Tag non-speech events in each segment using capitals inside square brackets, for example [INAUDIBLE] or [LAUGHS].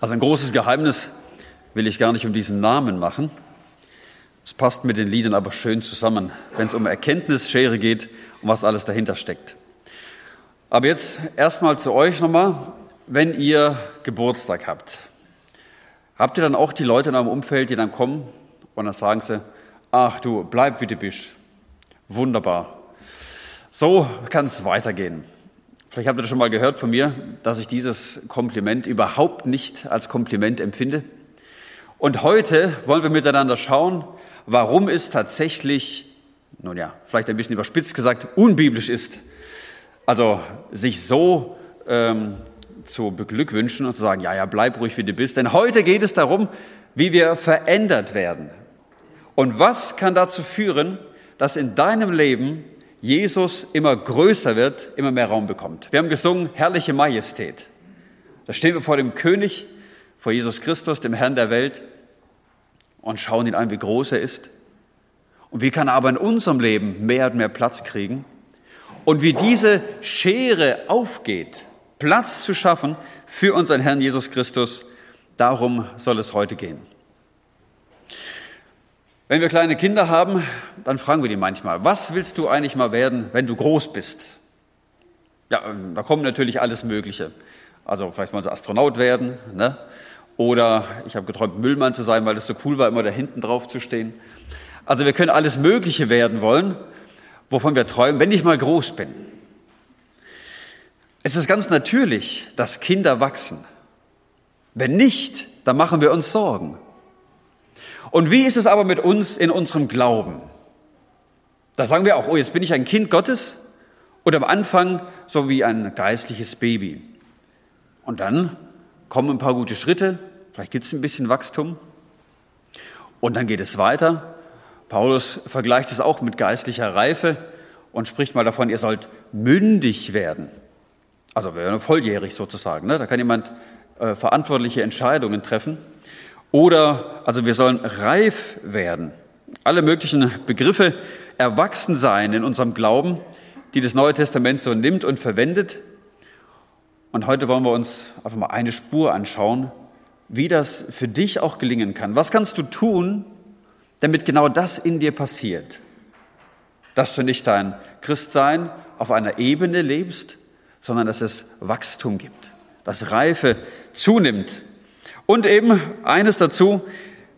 Also ein großes Geheimnis will ich gar nicht um diesen Namen machen. Es passt mit den Liedern aber schön zusammen, wenn es um Erkenntnisschere geht und was alles dahinter steckt. Aber jetzt erstmal zu euch nochmal, wenn ihr Geburtstag habt. Habt ihr dann auch die Leute in eurem Umfeld, die dann kommen und dann sagen sie, ach du, bleib wie du bist. Wunderbar. So kann es weitergehen. Vielleicht habt ihr schon mal gehört von mir, dass ich dieses Kompliment überhaupt nicht als Kompliment empfinde. Und heute wollen wir miteinander schauen, warum es tatsächlich, nun ja, vielleicht ein bisschen überspitzt gesagt, unbiblisch ist. Also sich so ähm, zu beglückwünschen und zu sagen, ja, ja, bleib ruhig, wie du bist. Denn heute geht es darum, wie wir verändert werden. Und was kann dazu führen, dass in deinem Leben Jesus immer größer wird, immer mehr Raum bekommt. Wir haben gesungen, herrliche Majestät. Da stehen wir vor dem König, vor Jesus Christus, dem Herrn der Welt, und schauen ihn an, wie groß er ist. Und wie kann er aber in unserem Leben mehr und mehr Platz kriegen? Und wie diese Schere aufgeht, Platz zu schaffen für unseren Herrn Jesus Christus, darum soll es heute gehen. Wenn wir kleine Kinder haben, dann fragen wir die manchmal, was willst du eigentlich mal werden, wenn du groß bist? Ja, da kommt natürlich alles Mögliche. Also vielleicht wollen sie Astronaut werden, ne? oder ich habe geträumt, Müllmann zu sein, weil es so cool war, immer da hinten drauf zu stehen. Also wir können alles Mögliche werden wollen, wovon wir träumen, wenn ich mal groß bin. Es ist ganz natürlich, dass Kinder wachsen. Wenn nicht, dann machen wir uns Sorgen. Und wie ist es aber mit uns in unserem Glauben? Da sagen wir auch, oh, jetzt bin ich ein Kind Gottes und am Anfang so wie ein geistliches Baby. Und dann kommen ein paar gute Schritte, vielleicht gibt es ein bisschen Wachstum und dann geht es weiter. Paulus vergleicht es auch mit geistlicher Reife und spricht mal davon, ihr sollt mündig werden. Also wir werden volljährig sozusagen. Ne? Da kann jemand äh, verantwortliche Entscheidungen treffen. Oder, also wir sollen reif werden. Alle möglichen Begriffe erwachsen sein in unserem Glauben, die das Neue Testament so nimmt und verwendet. Und heute wollen wir uns einfach mal eine Spur anschauen, wie das für dich auch gelingen kann. Was kannst du tun, damit genau das in dir passiert? Dass du nicht dein Christsein auf einer Ebene lebst, sondern dass es Wachstum gibt, dass Reife zunimmt und eben eines dazu,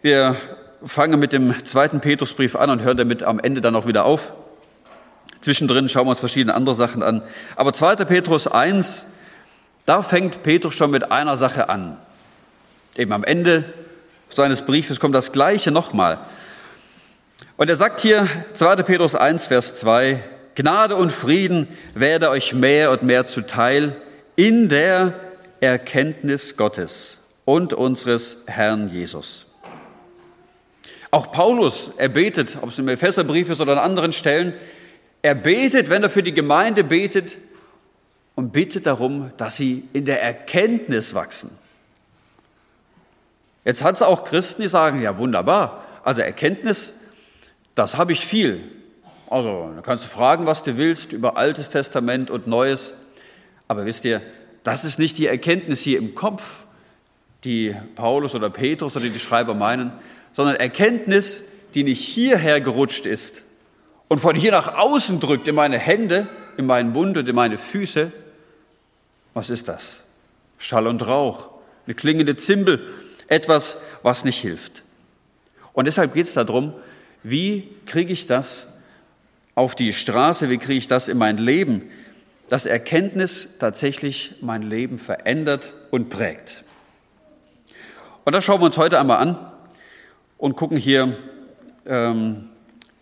wir fangen mit dem zweiten Petrusbrief an und hören damit am Ende dann auch wieder auf. Zwischendrin schauen wir uns verschiedene andere Sachen an. Aber 2. Petrus 1, da fängt Petrus schon mit einer Sache an. Eben am Ende seines Briefes kommt das Gleiche nochmal. Und er sagt hier, 2. Petrus 1, Vers 2, Gnade und Frieden werde euch mehr und mehr zuteil in der Erkenntnis Gottes und unseres Herrn Jesus. Auch Paulus, er betet, ob es im Epheserbrief ist oder an anderen Stellen, er betet, wenn er für die Gemeinde betet, und bittet darum, dass sie in der Erkenntnis wachsen. Jetzt hat es auch Christen, die sagen, ja wunderbar, also Erkenntnis, das habe ich viel. Also da kannst du fragen, was du willst über Altes Testament und Neues. Aber wisst ihr, das ist nicht die Erkenntnis hier im Kopf, die Paulus oder Petrus oder die Schreiber meinen, sondern Erkenntnis, die nicht hierher gerutscht ist und von hier nach außen drückt in meine Hände, in meinen Mund und in meine Füße. Was ist das? Schall und Rauch, eine klingende Zimbel, etwas, was nicht hilft. Und deshalb geht es darum, wie kriege ich das auf die Straße, wie kriege ich das in mein Leben, dass Erkenntnis tatsächlich mein Leben verändert und prägt. Und das schauen wir uns heute einmal an und gucken hier ähm,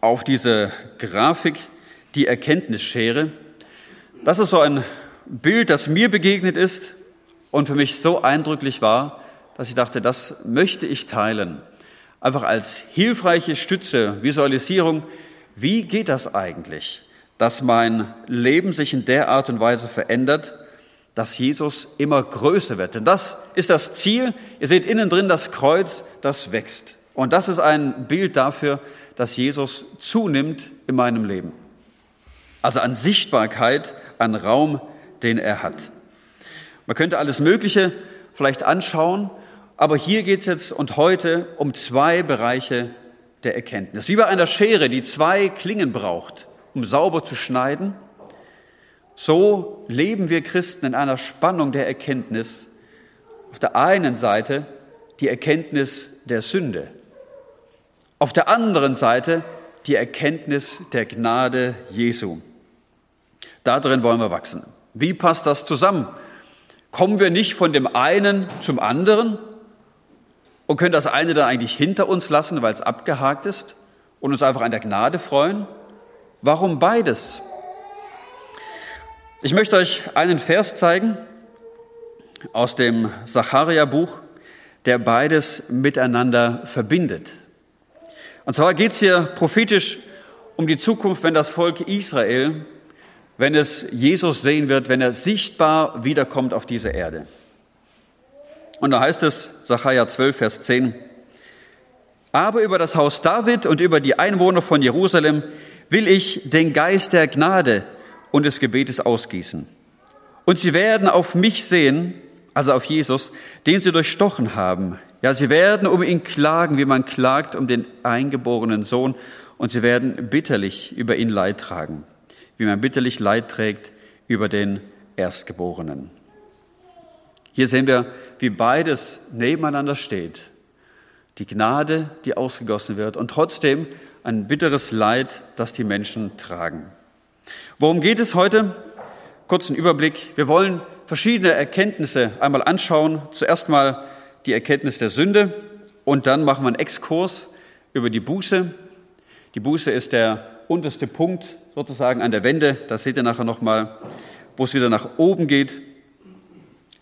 auf diese Grafik, die Erkenntnisschere. Das ist so ein Bild, das mir begegnet ist und für mich so eindrücklich war, dass ich dachte, das möchte ich teilen. Einfach als hilfreiche Stütze, Visualisierung. Wie geht das eigentlich, dass mein Leben sich in der Art und Weise verändert, dass Jesus immer größer wird. Denn das ist das Ziel. Ihr seht innen drin das Kreuz, das wächst. Und das ist ein Bild dafür, dass Jesus zunimmt in meinem Leben. Also an Sichtbarkeit, an Raum, den er hat. Man könnte alles Mögliche vielleicht anschauen Aber hier geht es jetzt und heute um zwei Bereiche der Erkenntnis. Wie bei einer Schere, die zwei Klingen braucht, um sauber zu schneiden, so leben wir Christen in einer Spannung der Erkenntnis. Auf der einen Seite die Erkenntnis der Sünde, auf der anderen Seite die Erkenntnis der Gnade Jesu. Darin wollen wir wachsen. Wie passt das zusammen? Kommen wir nicht von dem einen zum anderen und können das eine dann eigentlich hinter uns lassen, weil es abgehakt ist und uns einfach an der Gnade freuen? Warum beides? Ich möchte euch einen Vers zeigen aus dem Sacharia-Buch, der beides miteinander verbindet. Und zwar geht es hier prophetisch um die Zukunft, wenn das Volk Israel, wenn es Jesus sehen wird, wenn er sichtbar wiederkommt auf diese Erde. Und da heißt es, Sacharja 12, Vers 10, aber über das Haus David und über die Einwohner von Jerusalem will ich den Geist der Gnade und des Gebetes ausgießen. Und sie werden auf mich sehen, also auf Jesus, den sie durchstochen haben, ja, sie werden um ihn klagen, wie man klagt um den eingeborenen Sohn, und sie werden bitterlich über ihn Leid tragen, wie man bitterlich Leid trägt über den Erstgeborenen. Hier sehen wir, wie beides nebeneinander steht. Die Gnade, die ausgegossen wird, und trotzdem ein bitteres Leid, das die Menschen tragen. Worum geht es heute? Kurzen Überblick. Wir wollen verschiedene Erkenntnisse einmal anschauen. Zuerst mal die Erkenntnis der Sünde und dann machen wir einen Exkurs über die Buße. Die Buße ist der unterste Punkt sozusagen an der Wende. Das seht ihr nachher nochmal, wo es wieder nach oben geht.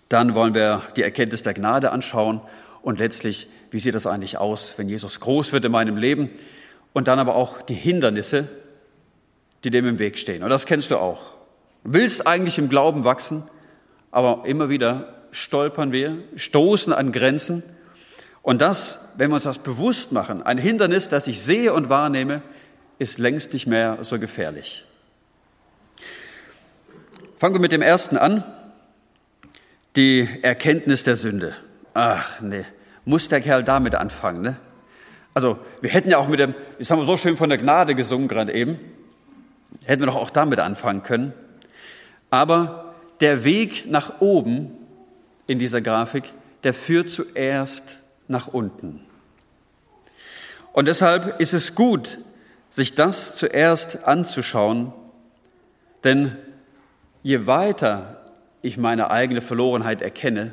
Dann wollen wir die Erkenntnis der Gnade anschauen und letztlich, wie sieht das eigentlich aus, wenn Jesus groß wird in meinem Leben? Und dann aber auch die Hindernisse, die dem im Weg stehen. Und das kennst du auch. Du willst eigentlich im Glauben wachsen, aber immer wieder stolpern wir, stoßen an Grenzen. Und das, wenn wir uns das bewusst machen, ein Hindernis, das ich sehe und wahrnehme, ist längst nicht mehr so gefährlich. Fangen wir mit dem ersten an. Die Erkenntnis der Sünde. Ach nee, muss der Kerl damit anfangen, ne? Also, wir hätten ja auch mit dem, jetzt haben wir so schön von der Gnade gesungen gerade eben, hätten wir doch auch damit anfangen können. Aber der Weg nach oben in dieser Grafik, der führt zuerst nach unten. Und deshalb ist es gut, sich das zuerst anzuschauen, denn je weiter ich meine eigene Verlorenheit erkenne,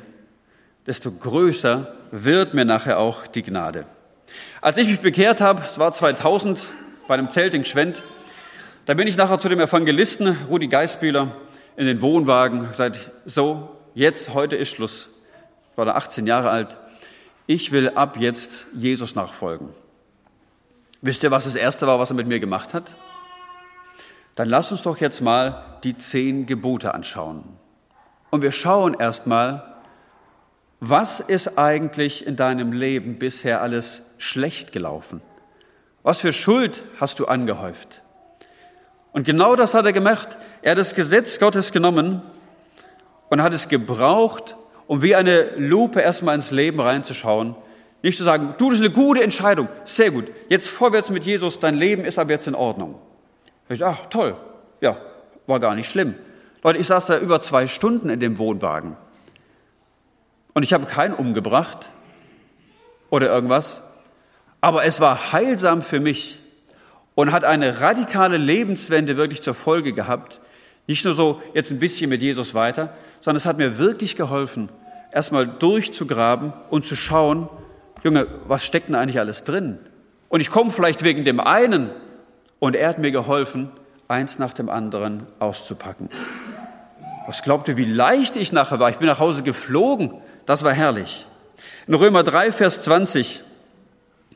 desto größer wird mir nachher auch die Gnade. Als ich mich bekehrt habe, es war 2000 bei einem Zelt in Gschwend, da bin ich nachher zu dem Evangelisten Rudi Geisbühler in den Wohnwagen gesagt, so, jetzt, heute ist Schluss. Ich war da 18 Jahre alt. Ich will ab jetzt Jesus nachfolgen. Wisst ihr, was das Erste war, was er mit mir gemacht hat? Dann lass uns doch jetzt mal die zehn Gebote anschauen. Und wir schauen erstmal, was ist eigentlich in deinem Leben bisher alles schlecht gelaufen? Was für Schuld hast du angehäuft? Und genau das hat er gemacht. Er hat das Gesetz Gottes genommen und hat es gebraucht, um wie eine Lupe erstmal ins Leben reinzuschauen. Nicht zu sagen, du, das ist eine gute Entscheidung, sehr gut, jetzt vorwärts mit Jesus, dein Leben ist aber jetzt in Ordnung. Ich, ach, toll, ja, war gar nicht schlimm. Leute, ich saß da über zwei Stunden in dem Wohnwagen und ich habe keinen umgebracht oder irgendwas, aber es war heilsam für mich und hat eine radikale Lebenswende wirklich zur Folge gehabt, nicht nur so jetzt ein bisschen mit Jesus weiter, sondern es hat mir wirklich geholfen, erstmal durchzugraben und zu schauen, Junge, was steckt denn eigentlich alles drin? Und ich komme vielleicht wegen dem einen und er hat mir geholfen, eins nach dem anderen auszupacken. Was glaubt ihr, wie leicht ich nachher war? Ich bin nach Hause geflogen. Das war herrlich. In Römer 3, Vers 20,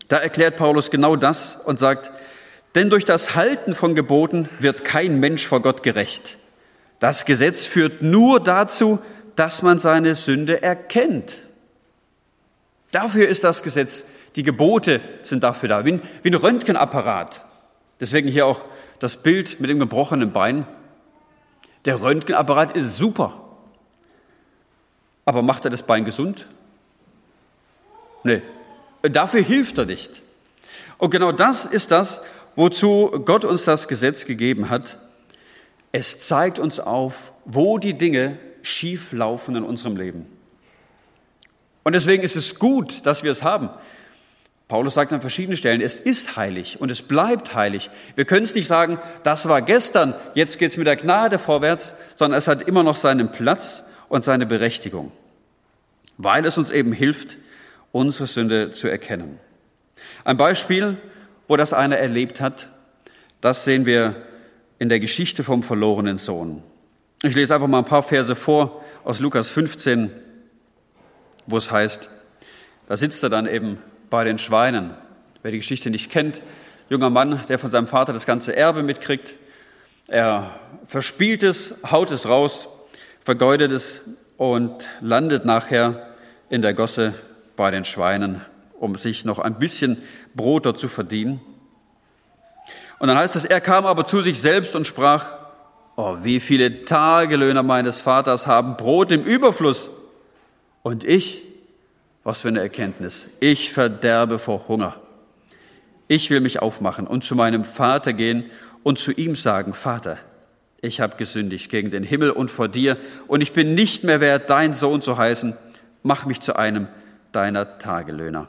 da erklärt Paulus genau das und sagt, denn durch das Halten von Geboten wird kein Mensch vor Gott gerecht. Das Gesetz führt nur dazu, dass man seine Sünde erkennt. Dafür ist das Gesetz, die Gebote sind dafür da, wie ein, wie ein Röntgenapparat. Deswegen hier auch das Bild mit dem gebrochenen Bein. Der Röntgenapparat ist super. Aber macht er das Bein gesund? Nee, dafür hilft er nicht. Und genau das ist das, wozu Gott uns das Gesetz gegeben hat. Es zeigt uns auf, wo die Dinge schief laufen in unserem Leben. Und deswegen ist es gut, dass wir es haben. Paulus sagt an verschiedenen Stellen, es ist heilig und es bleibt heilig. Wir können es nicht sagen, das war gestern, jetzt geht es mit der Gnade vorwärts, sondern es hat immer noch seinen Platz und seine Berechtigung, weil es uns eben hilft, unsere Sünde zu erkennen. Ein Beispiel, wo das einer erlebt hat, das sehen wir in der Geschichte vom verlorenen Sohn. Ich lese einfach mal ein paar Verse vor aus Lukas 15, wo es heißt, da sitzt er dann eben bei den Schweinen. Wer die Geschichte nicht kennt, junger Mann, der von seinem Vater das ganze Erbe mitkriegt. Er verspielt es, haut es raus, vergeudet es und landet nachher in der Gosse bei den Schweinen, um sich noch ein bisschen Brot dort zu verdienen. Und dann heißt es, er kam aber zu sich selbst und sprach, oh, wie viele Tagelöhner meines Vaters haben Brot im Überfluss und ich, was für eine Erkenntnis. Ich verderbe vor Hunger. Ich will mich aufmachen und zu meinem Vater gehen und zu ihm sagen, Vater, ich habe gesündigt gegen den Himmel und vor dir und ich bin nicht mehr wert, dein Sohn zu heißen. Mach mich zu einem deiner Tagelöhner.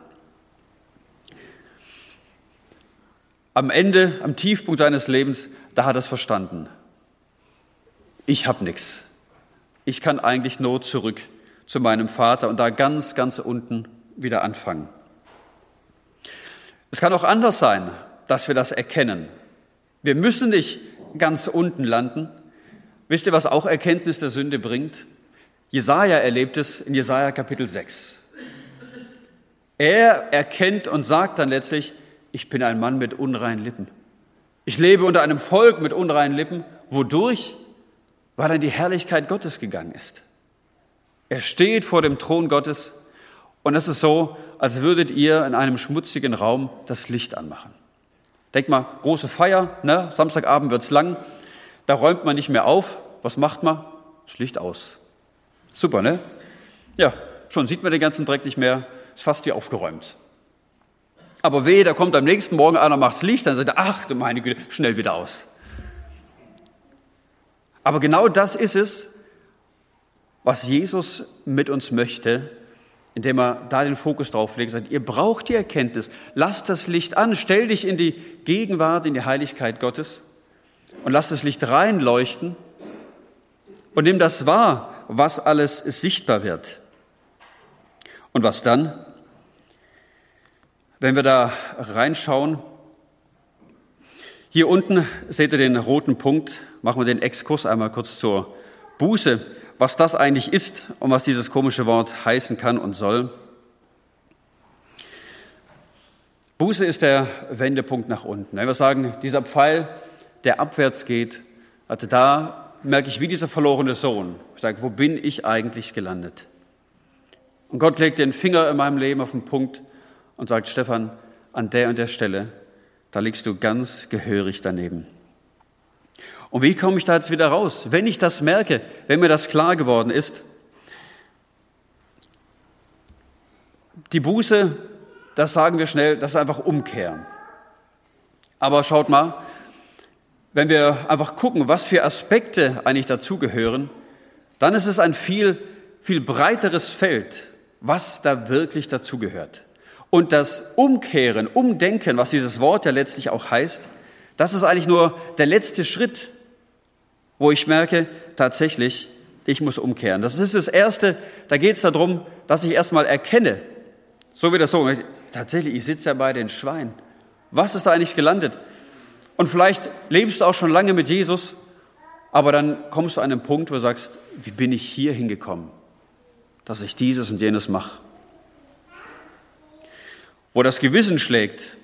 Am Ende, am Tiefpunkt seines Lebens, da hat er es verstanden. Ich habe nichts. Ich kann eigentlich nur zurück zu meinem Vater und da ganz, ganz unten wieder anfangen. Es kann auch anders sein, dass wir das erkennen. Wir müssen nicht ganz unten landen. Wisst ihr, was auch Erkenntnis der Sünde bringt? Jesaja erlebt es in Jesaja Kapitel 6. Er erkennt und sagt dann letztlich, ich bin ein Mann mit unreinen Lippen. Ich lebe unter einem Volk mit unreinen Lippen. Wodurch? Weil dann die Herrlichkeit Gottes gegangen ist. Er steht vor dem Thron Gottes und es ist so, als würdet ihr in einem schmutzigen Raum das Licht anmachen. Denk mal, große Feier, ne? Samstagabend wird's lang, da räumt man nicht mehr auf. Was macht man? Das Licht aus. Super, ne? Ja, schon sieht man den ganzen Dreck nicht mehr, ist fast wie aufgeräumt. Aber weh, da kommt am nächsten Morgen einer, macht's Licht, dann sagt er, ach du meine Güte, schnell wieder aus. Aber genau das ist es, was Jesus mit uns möchte, indem er da den Fokus drauf legt, sagt, ihr braucht die Erkenntnis, lasst das Licht an, stell dich in die Gegenwart, in die Heiligkeit Gottes und lass das Licht reinleuchten und nimm das wahr, was alles sichtbar wird. Und was dann? Wenn wir da reinschauen, hier unten seht ihr den roten Punkt, machen wir den Exkurs einmal kurz zur Buße was das eigentlich ist und was dieses komische Wort heißen kann und soll. Buße ist der Wendepunkt nach unten. Wenn wir sagen, dieser Pfeil, der abwärts geht, also da merke ich wie dieser verlorene Sohn. Ich sage, wo bin ich eigentlich gelandet? Und Gott legt den Finger in meinem Leben auf den Punkt und sagt, Stefan, an der und der Stelle, da liegst du ganz gehörig daneben. Und wie komme ich da jetzt wieder raus? Wenn ich das merke, wenn mir das klar geworden ist, die Buße, das sagen wir schnell, das ist einfach umkehren. Aber schaut mal, wenn wir einfach gucken, was für Aspekte eigentlich dazugehören, dann ist es ein viel, viel breiteres Feld, was da wirklich dazugehört. Und das Umkehren, Umdenken, was dieses Wort ja letztlich auch heißt, das ist eigentlich nur der letzte Schritt wo ich merke, tatsächlich, ich muss umkehren. Das ist das Erste, da geht es darum, dass ich erstmal erkenne, so wie das so, tatsächlich, ich sitze ja bei den Schweinen. Was ist da eigentlich gelandet? Und vielleicht lebst du auch schon lange mit Jesus, aber dann kommst du an einen Punkt, wo du sagst, wie bin ich hier hingekommen, dass ich dieses und jenes mache? Wo das Gewissen schlägt.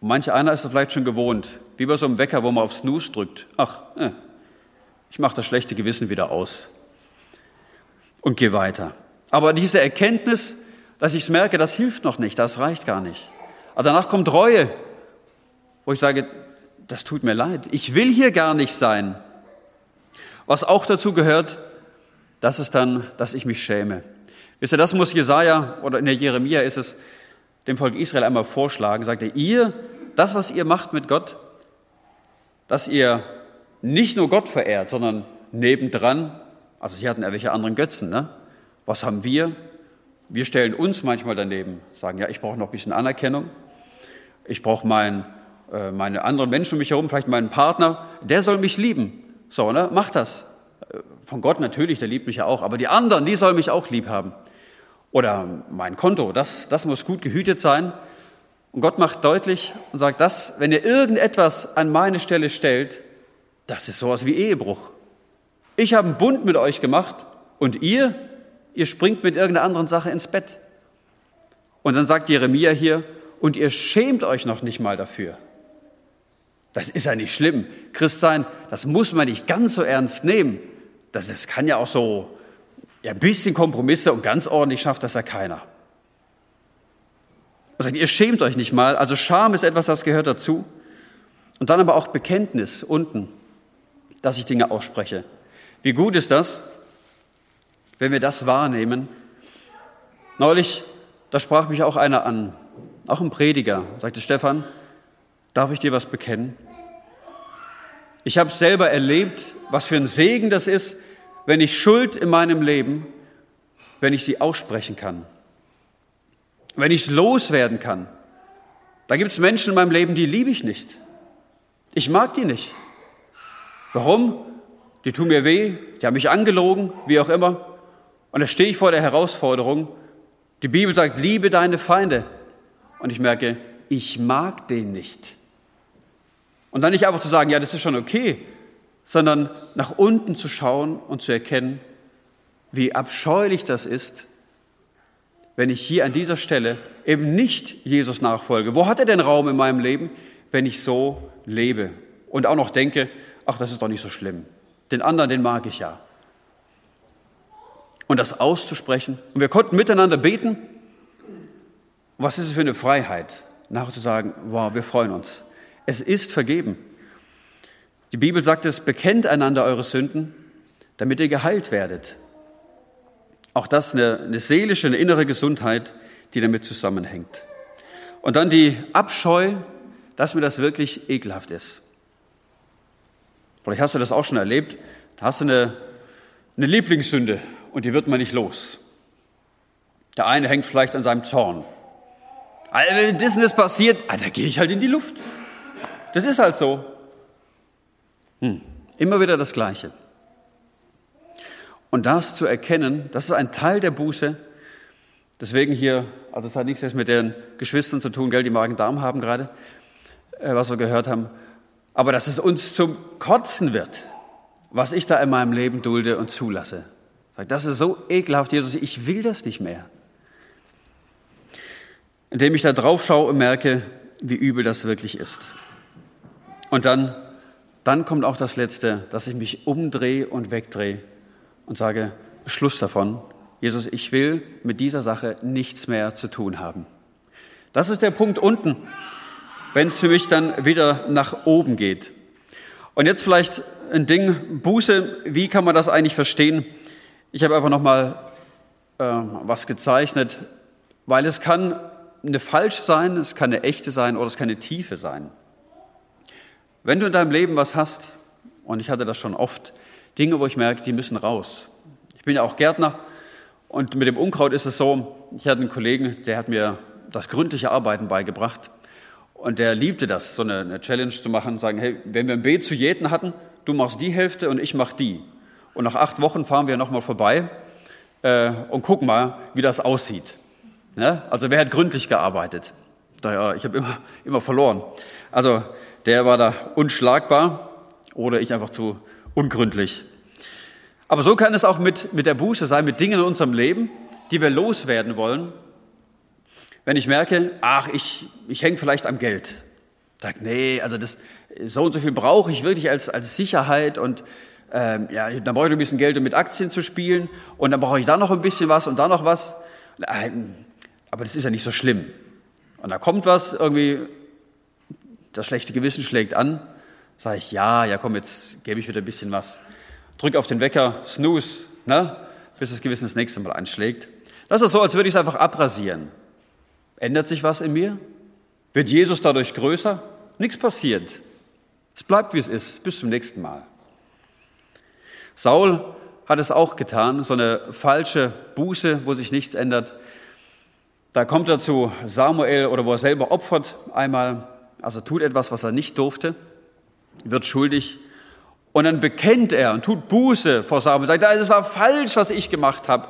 manch einer ist das vielleicht schon gewohnt, wie bei so einem Wecker, wo man auf Snooze drückt. Ach, äh, ich mache das schlechte Gewissen wieder aus und gehe weiter. Aber diese Erkenntnis, dass ich es merke, das hilft noch nicht, das reicht gar nicht. Aber danach kommt Reue, wo ich sage, das tut mir leid, ich will hier gar nicht sein. Was auch dazu gehört, das ist dann, dass ich mich schäme. Wisst ihr, das muss Jesaja oder in der Jeremia ist es, dem Volk Israel einmal vorschlagen, sagte, ihr, das, was ihr macht mit Gott, dass ihr nicht nur Gott verehrt, sondern nebendran, also sie hatten ja welche anderen Götzen, ne? Was haben wir? Wir stellen uns manchmal daneben, sagen, ja, ich brauche noch ein bisschen Anerkennung, ich brauche mein, äh, meine anderen Menschen um mich herum, vielleicht meinen Partner, der soll mich lieben. So, ne? Mach das. Äh, von Gott natürlich, der liebt mich ja auch, aber die anderen, die sollen mich auch lieb haben. Oder mein Konto, das, das muss gut gehütet sein. Und Gott macht deutlich und sagt, das, wenn ihr irgendetwas an meine Stelle stellt, das ist sowas wie Ehebruch. Ich habe einen Bund mit euch gemacht und ihr, ihr springt mit irgendeiner anderen Sache ins Bett. Und dann sagt Jeremia hier, und ihr schämt euch noch nicht mal dafür. Das ist ja nicht schlimm. Christ sein, das muss man nicht ganz so ernst nehmen. Das, das kann ja auch so ja, ein bisschen Kompromisse und ganz ordentlich schafft das ja keiner. Und sagt, ihr schämt euch nicht mal. Also Scham ist etwas, das gehört dazu. Und dann aber auch Bekenntnis unten, dass ich Dinge ausspreche. Wie gut ist das, wenn wir das wahrnehmen? Neulich, da sprach mich auch einer an, auch ein Prediger, sagte Stefan, darf ich dir was bekennen? Ich habe selber erlebt, was für ein Segen das ist, wenn ich Schuld in meinem Leben, wenn ich sie aussprechen kann, wenn ich es loswerden kann. Da gibt es Menschen in meinem Leben, die liebe ich nicht. Ich mag die nicht. Warum? Die tun mir weh, die haben mich angelogen, wie auch immer. Und da stehe ich vor der Herausforderung. Die Bibel sagt, liebe deine Feinde. Und ich merke, ich mag den nicht. Und dann nicht einfach zu sagen, ja, das ist schon okay, sondern nach unten zu schauen und zu erkennen, wie abscheulich das ist, wenn ich hier an dieser Stelle eben nicht Jesus nachfolge. Wo hat er denn Raum in meinem Leben, wenn ich so lebe und auch noch denke, ach, das ist doch nicht so schlimm. Den anderen, den mag ich ja. Und das auszusprechen. Und wir konnten miteinander beten. Was ist es für eine Freiheit, nachher zu sagen, wow, wir freuen uns. Es ist vergeben. Die Bibel sagt es, bekennt einander eure Sünden, damit ihr geheilt werdet. Auch das eine, eine seelische, eine innere Gesundheit, die damit zusammenhängt. Und dann die Abscheu, dass mir das wirklich ekelhaft ist. Vielleicht hast du das auch schon erlebt. Da hast du eine, eine Lieblingssünde und die wird man nicht los. Der eine hängt vielleicht an seinem Zorn. Also wenn das und passiert, ah, da gehe ich halt in die Luft. Das ist halt so. Hm. Immer wieder das Gleiche. Und das zu erkennen, das ist ein Teil der Buße. Deswegen hier, also es hat nichts jetzt mit den Geschwistern zu tun, gell, die Magen-Darm haben gerade, äh, was wir gehört haben. Aber dass es uns zum Kotzen wird, was ich da in meinem Leben dulde und zulasse. Das ist so ekelhaft, Jesus, ich will das nicht mehr. Indem ich da drauf schaue und merke, wie übel das wirklich ist. Und dann dann kommt auch das Letzte, dass ich mich umdrehe und wegdrehe und sage, Schluss davon. Jesus, ich will mit dieser Sache nichts mehr zu tun haben. Das ist der Punkt unten, wenn es für mich dann wieder nach oben geht. Und jetzt vielleicht ein Ding, Buße, wie kann man das eigentlich verstehen? Ich habe einfach nochmal äh, was gezeichnet, weil es kann eine falsch sein, es kann eine echte sein oder es kann eine tiefe sein. Wenn du in deinem Leben was hast, und ich hatte das schon oft, Dinge, wo ich merke, die müssen raus. Ich bin ja auch Gärtner und mit dem Unkraut ist es so, ich hatte einen Kollegen, der hat mir das gründliche Arbeiten beigebracht und der liebte das, so eine, eine Challenge zu machen, sagen, hey, wenn wir ein Beet zu jäten hatten, du machst die Hälfte und ich mach die. Und nach acht Wochen fahren wir nochmal vorbei äh, und gucken mal, wie das aussieht. Ja? Also wer hat gründlich gearbeitet? Daher, ich habe immer, immer verloren. Also der war da unschlagbar oder ich einfach zu ungründlich. Aber so kann es auch mit, mit der Buße sein, mit Dingen in unserem Leben, die wir loswerden wollen. Wenn ich merke, ach, ich, ich hänge vielleicht am Geld. Sag, nee, also das, so und so viel brauche ich wirklich als, als Sicherheit und ähm, ja, dann brauche ich ein bisschen Geld, um mit Aktien zu spielen und dann brauche ich da noch ein bisschen was und da noch was. Aber das ist ja nicht so schlimm. Und da kommt was irgendwie das schlechte Gewissen schlägt an, sage ich, ja, ja komm, jetzt gebe ich wieder ein bisschen was. Drück auf den Wecker, snooze, ne, bis das Gewissen das nächste Mal anschlägt. Das ist so, als würde ich es einfach abrasieren. Ändert sich was in mir? Wird Jesus dadurch größer? Nichts passiert. Es bleibt, wie es ist. Bis zum nächsten Mal. Saul hat es auch getan, so eine falsche Buße, wo sich nichts ändert. Da kommt er zu Samuel oder wo er selber opfert einmal, also tut etwas, was er nicht durfte, wird schuldig und dann bekennt er und tut Buße vor Samuel, sagt, es war falsch, was ich gemacht habe,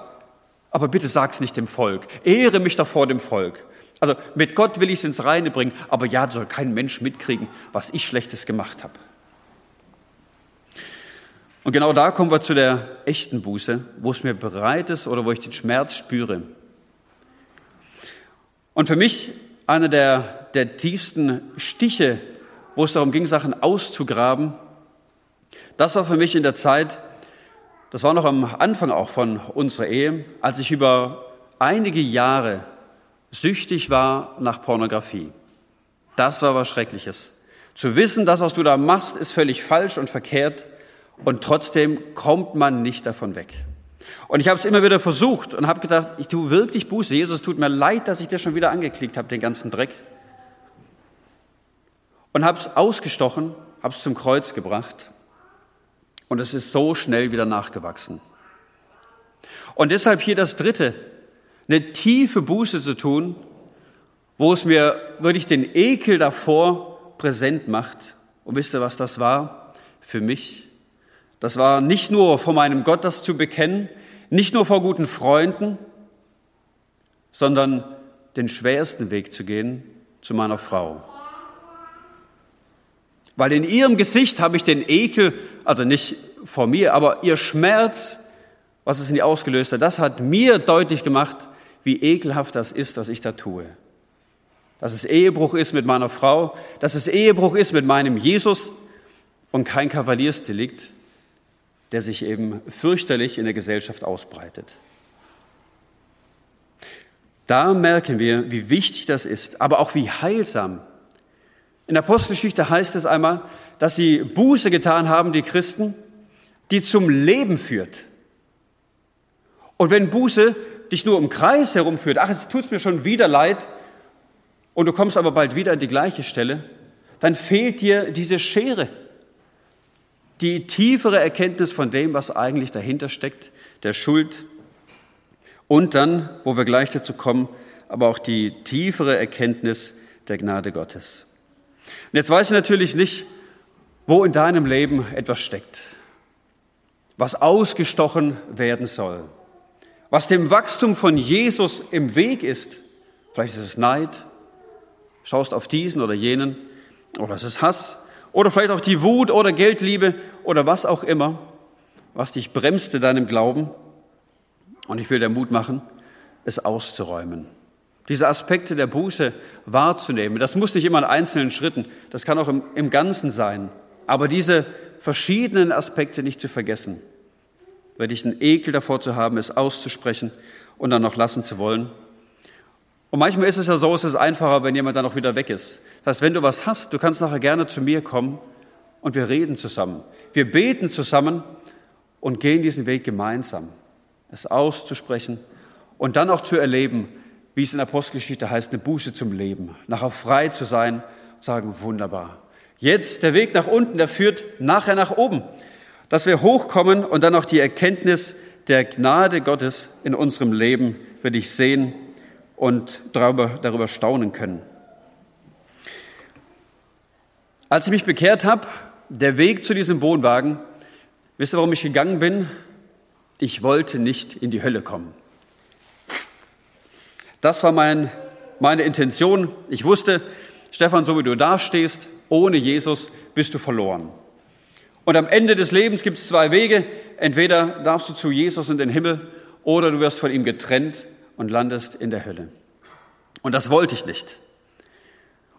aber bitte sag's nicht dem Volk, ehre mich doch vor dem Volk. Also mit Gott will ich es ins Reine bringen, aber ja, soll kein Mensch mitkriegen, was ich Schlechtes gemacht habe. Und genau da kommen wir zu der echten Buße, wo es mir bereit ist oder wo ich den Schmerz spüre. Und für mich einer der, der tiefsten Stiche, wo es darum ging, Sachen auszugraben, das war für mich in der Zeit, das war noch am Anfang auch von unserer Ehe, als ich über einige Jahre süchtig war nach Pornografie. Das war was Schreckliches. Zu wissen, das, was du da machst, ist völlig falsch und verkehrt und trotzdem kommt man nicht davon weg. Und ich habe es immer wieder versucht und habe gedacht, ich tue wirklich Buße. Jesus, tut mir leid, dass ich dir schon wieder angeklickt habe, den ganzen Dreck. Und habe es ausgestochen, habe es zum Kreuz gebracht und es ist so schnell wieder nachgewachsen. Und deshalb hier das Dritte, eine tiefe Buße zu tun, wo es mir wirklich den Ekel davor präsent macht. Und wisst ihr, was das war für mich? Das war nicht nur vor meinem Gott das zu bekennen, nicht nur vor guten Freunden, sondern den schwersten Weg zu gehen zu meiner Frau. Weil in ihrem Gesicht habe ich den Ekel, also nicht vor mir, aber ihr Schmerz, was es in ihr ausgelöst hat, das hat mir deutlich gemacht, wie ekelhaft das ist, was ich da tue. Dass es Ehebruch ist mit meiner Frau, dass es Ehebruch ist mit meinem Jesus und kein Kavaliersdelikt, der sich eben fürchterlich in der Gesellschaft ausbreitet. Da merken wir, wie wichtig das ist, aber auch wie heilsam. In der Apostelgeschichte heißt es einmal, dass sie Buße getan haben, die Christen, die zum Leben führt. Und wenn Buße dich nur im Kreis herumführt, ach, jetzt tut es mir schon wieder leid, und du kommst aber bald wieder an die gleiche Stelle, dann fehlt dir diese Schere, die tiefere Erkenntnis von dem, was eigentlich dahinter steckt, der Schuld. Und dann, wo wir gleich dazu kommen, aber auch die tiefere Erkenntnis der Gnade Gottes. Und jetzt weiß ich natürlich nicht, wo in deinem Leben etwas steckt, was ausgestochen werden soll was dem Wachstum von Jesus im Weg ist. Vielleicht ist es Neid, schaust auf diesen oder jenen, oder es ist Hass, oder vielleicht auch die Wut oder Geldliebe oder was auch immer, was dich bremst in deinem Glauben. Und ich will dir Mut machen, es auszuräumen. Diese Aspekte der Buße wahrzunehmen. Das muss nicht immer in einzelnen Schritten, das kann auch im, im Ganzen sein. Aber diese verschiedenen Aspekte nicht zu vergessen werde ich einen Ekel davor zu haben, es auszusprechen und dann noch lassen zu wollen. Und manchmal ist es ja so, es ist einfacher, wenn jemand dann auch wieder weg ist. Das heißt, wenn du was hast, du kannst nachher gerne zu mir kommen und wir reden zusammen. Wir beten zusammen und gehen diesen Weg gemeinsam, es auszusprechen und dann auch zu erleben, wie es in Apostelgeschichte heißt, eine Buße zum Leben, nachher frei zu sein und sagen, wunderbar. Jetzt der Weg nach unten, der führt nachher nach oben dass wir hochkommen und dann auch die Erkenntnis der Gnade Gottes in unserem Leben für dich sehen und darüber, darüber staunen können. Als ich mich bekehrt habe, der Weg zu diesem Wohnwagen, wisst ihr, warum ich gegangen bin? Ich wollte nicht in die Hölle kommen. Das war mein, meine Intention. Ich wusste, Stefan, so wie du da stehst, ohne Jesus bist du verloren. Und am Ende des Lebens gibt es zwei Wege. Entweder darfst du zu Jesus in den Himmel oder du wirst von ihm getrennt und landest in der Hölle. Und das wollte ich nicht.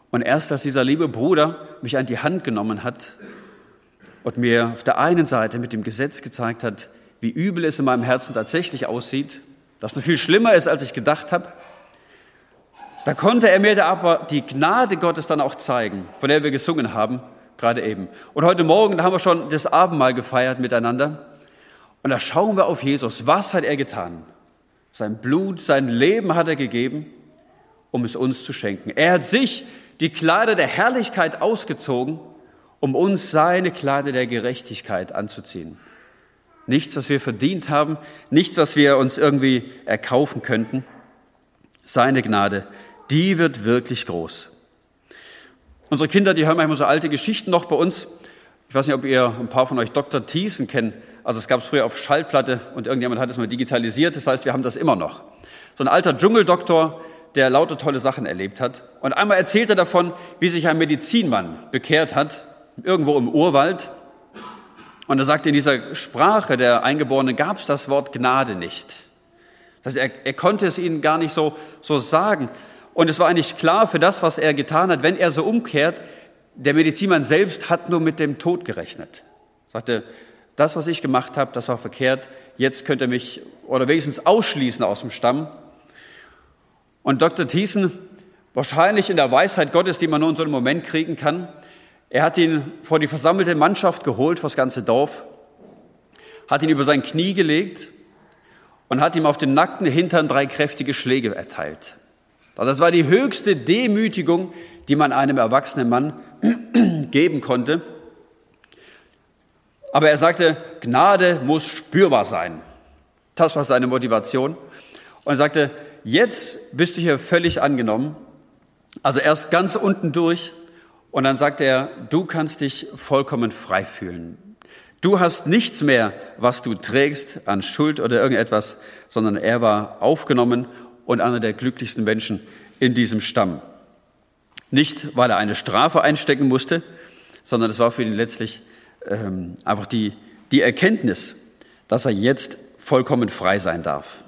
Und erst als dieser liebe Bruder mich an die Hand genommen hat und mir auf der einen Seite mit dem Gesetz gezeigt hat, wie übel es in meinem Herzen tatsächlich aussieht, das noch viel schlimmer ist, als ich gedacht habe, da konnte er mir aber die Gnade Gottes dann auch zeigen, von der wir gesungen haben, gerade eben. Und heute Morgen, haben wir schon das Abendmahl gefeiert miteinander. Und da schauen wir auf Jesus. Was hat er getan? Sein Blut, sein Leben hat er gegeben. um es uns zu schenken. Er hat sich die Kleider der Herrlichkeit ausgezogen, um uns seine Kleider der Gerechtigkeit anzuziehen. Nichts, was wir verdient haben, nichts, was wir uns irgendwie erkaufen könnten. Seine Gnade, die wird wirklich groß. Unsere Kinder, die hören manchmal so alte Geschichten noch bei uns. Ich weiß nicht, ob ihr ein paar von euch Dr. Thiessen kennt. Also es gab es früher auf Schallplatte und irgendjemand hat es mal digitalisiert. Das heißt, wir haben das immer noch. So ein alter Dschungeldoktor, der lauter tolle Sachen erlebt hat. Und einmal erzählt er davon, wie sich ein Medizinmann bekehrt hat, irgendwo im Urwald. Und er sagte, in dieser Sprache der Eingeborenen gab es das Wort Gnade nicht. Das heißt, er, er konnte es ihnen gar nicht so, so sagen. Und es war eigentlich klar für das, was er getan hat, wenn er so umkehrt, der Medizinmann selbst hat nur mit dem Tod gerechnet. Er sagte, das, was ich gemacht habe, das war verkehrt, jetzt könnt ihr mich oder wenigstens ausschließen aus dem Stamm. Und Dr. Thiessen, wahrscheinlich in der Weisheit Gottes, die man nur in so einem Moment kriegen kann, er hat ihn vor die versammelte Mannschaft geholt, vor das ganze Dorf, hat ihn über sein Knie gelegt und hat ihm auf den nackten Hintern drei kräftige Schläge erteilt. Also das war die höchste Demütigung, die man einem erwachsenen Mann [CLEARS THROAT] geben konnte. Aber er sagte, Gnade muss spürbar sein. Das war seine Motivation. Und er sagte, jetzt bist du hier völlig angenommen. Also erst ganz unten durch und dann sagt er, du kannst dich vollkommen frei fühlen. Du hast nichts mehr, was du trägst an Schuld oder irgendetwas, sondern er war aufgenommen und einer der glücklichsten Menschen in diesem Stamm. Nicht, weil er eine Strafe einstecken musste, sondern es war für ihn letztlich ähm, einfach die, die Erkenntnis, dass er jetzt vollkommen frei sein darf.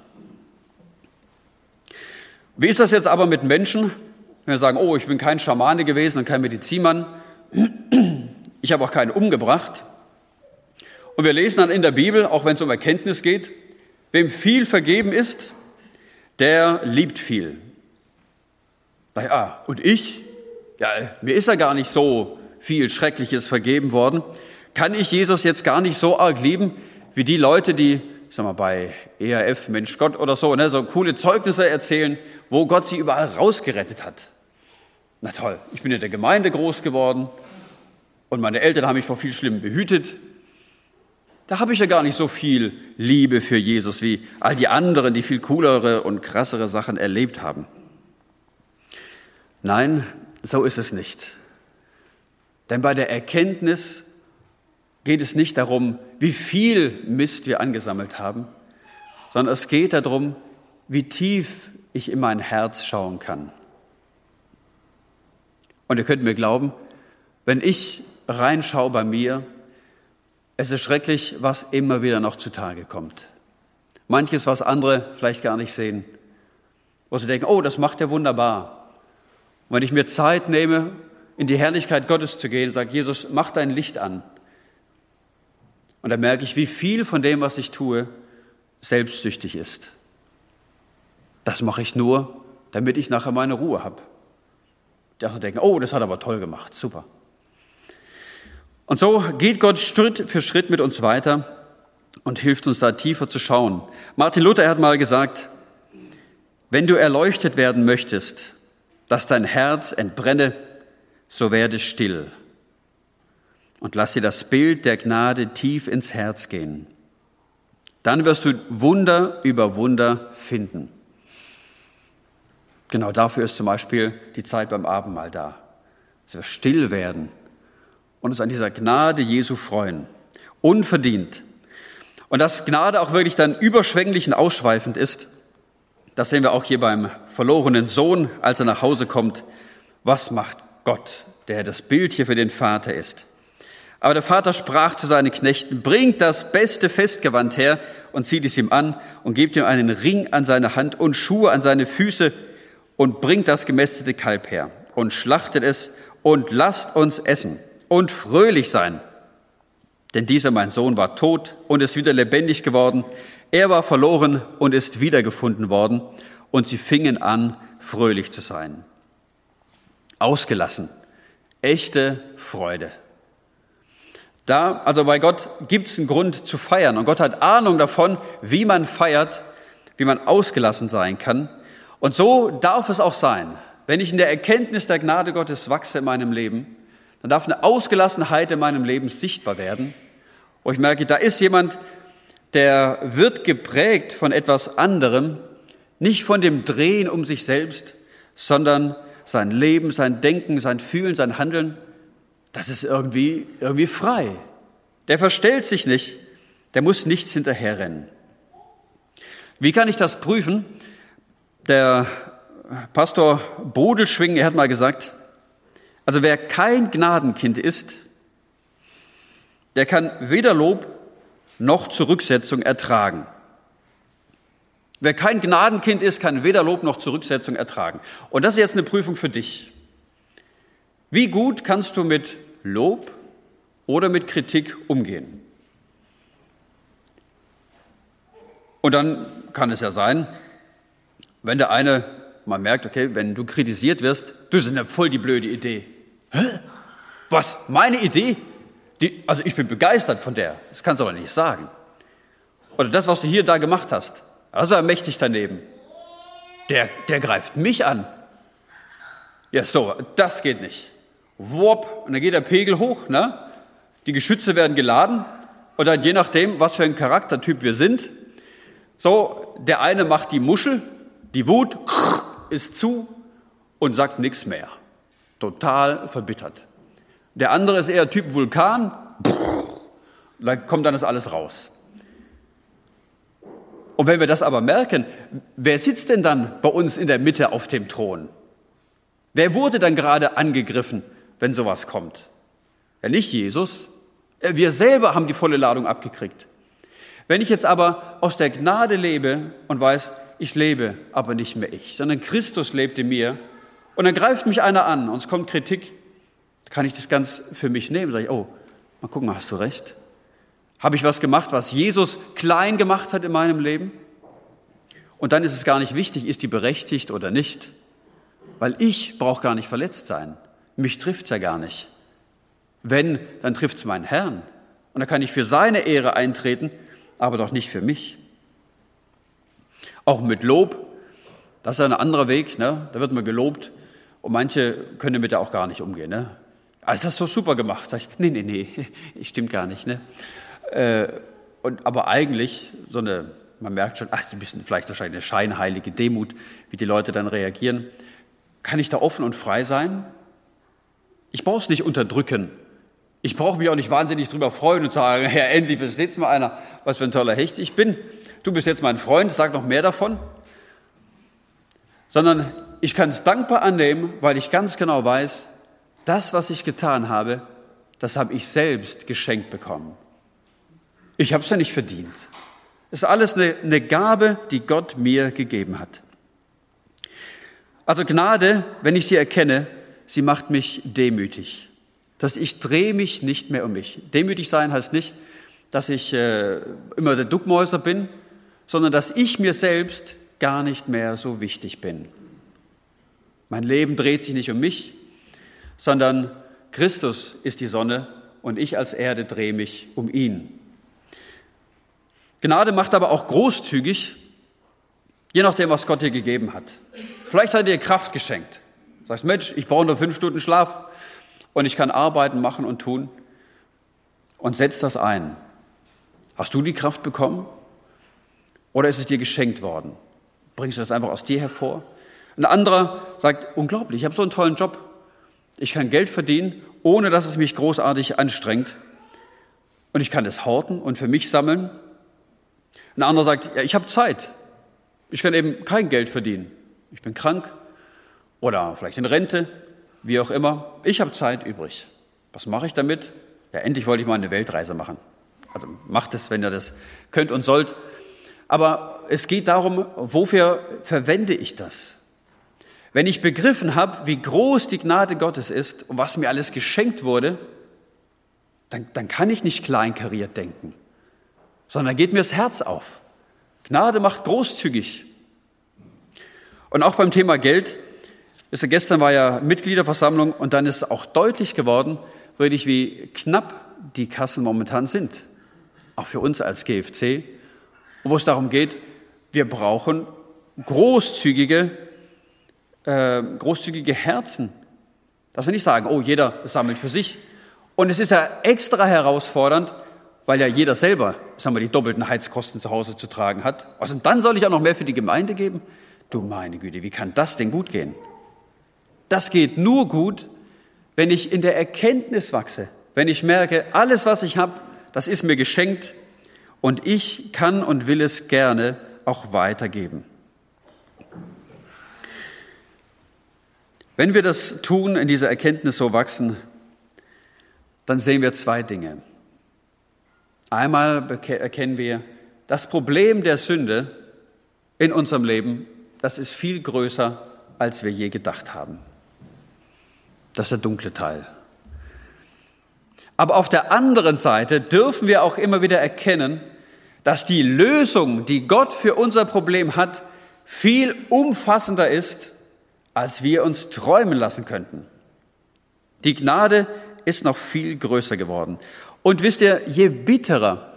Wie ist das jetzt aber mit Menschen, wenn wir sagen, oh, ich bin kein Schamane gewesen und kein Medizinmann, ich habe auch keinen umgebracht. Und wir lesen dann in der Bibel, auch wenn es um Erkenntnis geht, wem viel vergeben ist, der liebt viel. Naja, und ich? Ja, mir ist ja gar nicht so viel Schreckliches vergeben worden. Kann ich Jesus jetzt gar nicht so arg lieben, wie die Leute, die ich sag mal, bei ERF, Mensch Gott oder so, ne, so coole Zeugnisse erzählen, wo Gott sie überall rausgerettet hat. Na toll, ich bin in der Gemeinde groß geworden und meine Eltern haben mich vor viel Schlimmem behütet. Da habe ich ja gar nicht so viel Liebe für Jesus wie all die anderen, die viel coolere und krassere Sachen erlebt haben. Nein, so ist es nicht. Denn bei der Erkenntnis geht es nicht darum, wie viel Mist wir angesammelt haben, sondern es geht darum, wie tief ich in mein Herz schauen kann. Und ihr könnt mir glauben, wenn ich reinschaue bei mir, es ist schrecklich, was immer wieder noch zutage kommt. Manches, was andere vielleicht gar nicht sehen, wo sie denken, oh, das macht er wunderbar. Und wenn ich mir Zeit nehme, in die Herrlichkeit Gottes zu gehen, sagt Jesus, mach dein Licht an. Und da merke ich, wie viel von dem, was ich tue, selbstsüchtig ist. Das mache ich nur, damit ich nachher meine Ruhe habe. Die anderen denken, oh, das hat er aber toll gemacht, super. Und so geht Gott Schritt für Schritt mit uns weiter und hilft uns da tiefer zu schauen. Martin Luther hat mal gesagt, wenn du erleuchtet werden möchtest, dass dein Herz entbrenne, so werde still und lass dir das Bild der Gnade tief ins Herz gehen. Dann wirst du Wunder über Wunder finden. Genau dafür ist zum Beispiel die Zeit beim Abendmahl da. Dass wir still werden und uns an dieser Gnade Jesu freuen. Unverdient. Und dass Gnade auch wirklich dann überschwänglich und ausschweifend ist, das sehen wir auch hier beim verlorenen Sohn, als er nach Hause kommt. Was macht Gott, der das Bild hier für den Vater ist? Aber der Vater sprach zu seinen Knechten, bringt das beste Festgewand her und zieht es ihm an und gebt ihm einen Ring an seine Hand und Schuhe an seine Füße und bringt das gemästete Kalb her und schlachtet es und lasst uns essen und fröhlich sein. Denn dieser mein Sohn war tot und ist wieder lebendig geworden. Er war verloren und ist wiedergefunden worden. Und sie fingen an, fröhlich zu sein. Ausgelassen. Echte Freude. Da, also bei Gott gibt es einen Grund zu feiern. Und Gott hat Ahnung davon, wie man feiert, wie man ausgelassen sein kann. Und so darf es auch sein. Wenn ich in der Erkenntnis der Gnade Gottes wachse in meinem Leben, dann darf eine Ausgelassenheit in meinem Leben sichtbar werden. Und ich merke, da ist jemand, der wird geprägt von etwas anderem, nicht von dem Drehen um sich selbst, sondern sein Leben, sein Denken, sein Fühlen, sein Handeln, das ist irgendwie, irgendwie frei. Der verstellt sich nicht, der muss nichts hinterherrennen. Wie kann ich das prüfen? Der Pastor Bodelschwing, er hat mal gesagt, also wer kein Gnadenkind ist, der kann weder Lob noch Zurücksetzung ertragen. Wer kein Gnadenkind ist, kann weder Lob noch Zurücksetzung ertragen. Und das ist jetzt eine Prüfung für dich. Wie gut kannst du mit Lob oder mit Kritik umgehen? Und dann kann es ja sein, wenn der eine mal merkt, okay, wenn du kritisiert wirst, du bist eine voll die blöde Idee. Hä? Was? Meine Idee? Die, also ich bin begeistert von der. Das kannst du aber nicht sagen. Oder das, was du hier da gemacht hast. Also er mächtig daneben. Der, der greift mich an. Ja, so, das geht nicht. Wop, und dann geht der Pegel hoch, ne? Die Geschütze werden geladen und dann je nachdem, was für ein Charaktertyp wir sind, so, der eine macht die Muschel, die Wut ist zu und sagt nichts mehr. Total verbittert. Der andere ist eher Typ Vulkan, da kommt dann das alles raus. Und wenn wir das aber merken, wer sitzt denn dann bei uns in der Mitte auf dem Thron? Wer wurde dann gerade angegriffen, wenn sowas kommt? Ja, nicht Jesus. Wir selber haben die volle Ladung abgekriegt. Wenn ich jetzt aber aus der Gnade lebe und weiß, ich lebe aber nicht mehr ich, sondern Christus lebt in mir und dann greift mich einer an und es kommt Kritik, kann ich das ganz für mich nehmen. Sage ich, oh, mal gucken, hast du recht? Habe ich was gemacht, was Jesus klein gemacht hat in meinem Leben? Und dann ist es gar nicht wichtig, ist die berechtigt oder nicht, weil ich brauche gar nicht verletzt sein. Mich trifft's ja gar nicht. Wenn, dann trifft's meinen Herrn. Und da kann ich für seine Ehre eintreten, aber doch nicht für mich. Auch mit Lob, das ist ein anderer Weg, ne? da wird man gelobt und manche können damit auch gar nicht umgehen. Ne? Also das hast du super gemacht. Ich, nee, nee, nee, [LAUGHS] stimmt gar nicht. Ne? Äh, und, aber eigentlich so eine, man merkt schon, ach, ein bisschen vielleicht wahrscheinlich eine scheinheilige Demut, wie die Leute dann reagieren. Kann ich da offen und frei sein? Ich brauche es nicht unterdrücken. Ich brauche mich auch nicht wahnsinnig drüber freuen und sagen, [LAUGHS] ja, endlich versteht's mal einer, was für ein toller Hecht ich bin. Du bist jetzt mein Freund, sag noch mehr davon. Sondern ich kann es dankbar annehmen, weil ich ganz genau weiß, das, was ich getan habe, das habe ich selbst geschenkt bekommen. Ich habe es ja nicht verdient. Es ist alles eine, eine Gabe, die Gott mir gegeben hat. Also Gnade, wenn ich sie erkenne, sie macht mich demütig. Dass ich drehe mich nicht mehr um mich. Demütig sein heißt nicht, dass ich äh, immer der Duckmäuser bin, sondern dass ich mir selbst gar nicht mehr so wichtig bin. Mein Leben dreht sich nicht um mich, sondern Christus ist die Sonne und ich als Erde drehe mich um ihn. Gnade macht aber auch großzügig, je nachdem, was Gott dir gegeben hat. Vielleicht hat er dir Kraft geschenkt. Du sagst, Mensch, ich brauche nur fünf Stunden Schlaf und ich kann arbeiten, machen und tun. Und setz das ein. Hast du die Kraft bekommen? Oder ist es dir geschenkt worden? Bringst du das einfach aus dir hervor? Ein anderer sagt, unglaublich, ich habe so einen tollen Job. Ich kann Geld verdienen, ohne dass es mich großartig anstrengt. Und ich kann es horten und für mich sammeln. Ein anderer sagt, ja, ich habe Zeit. Ich kann eben kein Geld verdienen. Ich bin krank oder vielleicht in Rente, wie auch immer. Ich habe Zeit übrig. Was mache ich damit? Ja, endlich wollte ich mal eine Weltreise machen. Also macht es, wenn ihr das könnt und sollt. Aber es geht darum, wofür verwende ich das? Wenn ich begriffen habe, wie groß die Gnade Gottes ist und was mir alles geschenkt wurde, dann, dann kann ich nicht kleinkariert denken sondern geht mir das Herz auf. Gnade macht großzügig. Und auch beim Thema Geld, ist ja gestern war ja Mitgliederversammlung und dann ist auch deutlich geworden, wirklich wie knapp die Kassen momentan sind. Auch für uns als GFC, wo es darum geht, wir brauchen großzügige, äh, großzügige Herzen. Dass wir nicht sagen, oh, jeder sammelt für sich. Und es ist ja extra herausfordernd, weil ja jeder selber, sagen wir, die doppelten Heizkosten zu Hause zu tragen hat. Und dann soll ich auch noch mehr für die Gemeinde geben? Du meine Güte, wie kann das denn gut gehen? Das geht nur gut, wenn ich in der Erkenntnis wachse, wenn ich merke, alles, was ich habe, das ist mir geschenkt und ich kann und will es gerne auch weitergeben. Wenn wir das tun, in dieser Erkenntnis so wachsen, dann sehen wir zwei Dinge. Einmal erkennen wir, das Problem der Sünde in unserem Leben, das ist viel größer, als wir je gedacht haben. Das ist der dunkle Teil. Aber auf der anderen Seite dürfen wir auch immer wieder erkennen, dass die Lösung, die Gott für unser Problem hat, viel umfassender ist, als wir uns träumen lassen könnten. Die Gnade ist noch viel größer geworden. Und wisst ihr, je bitterer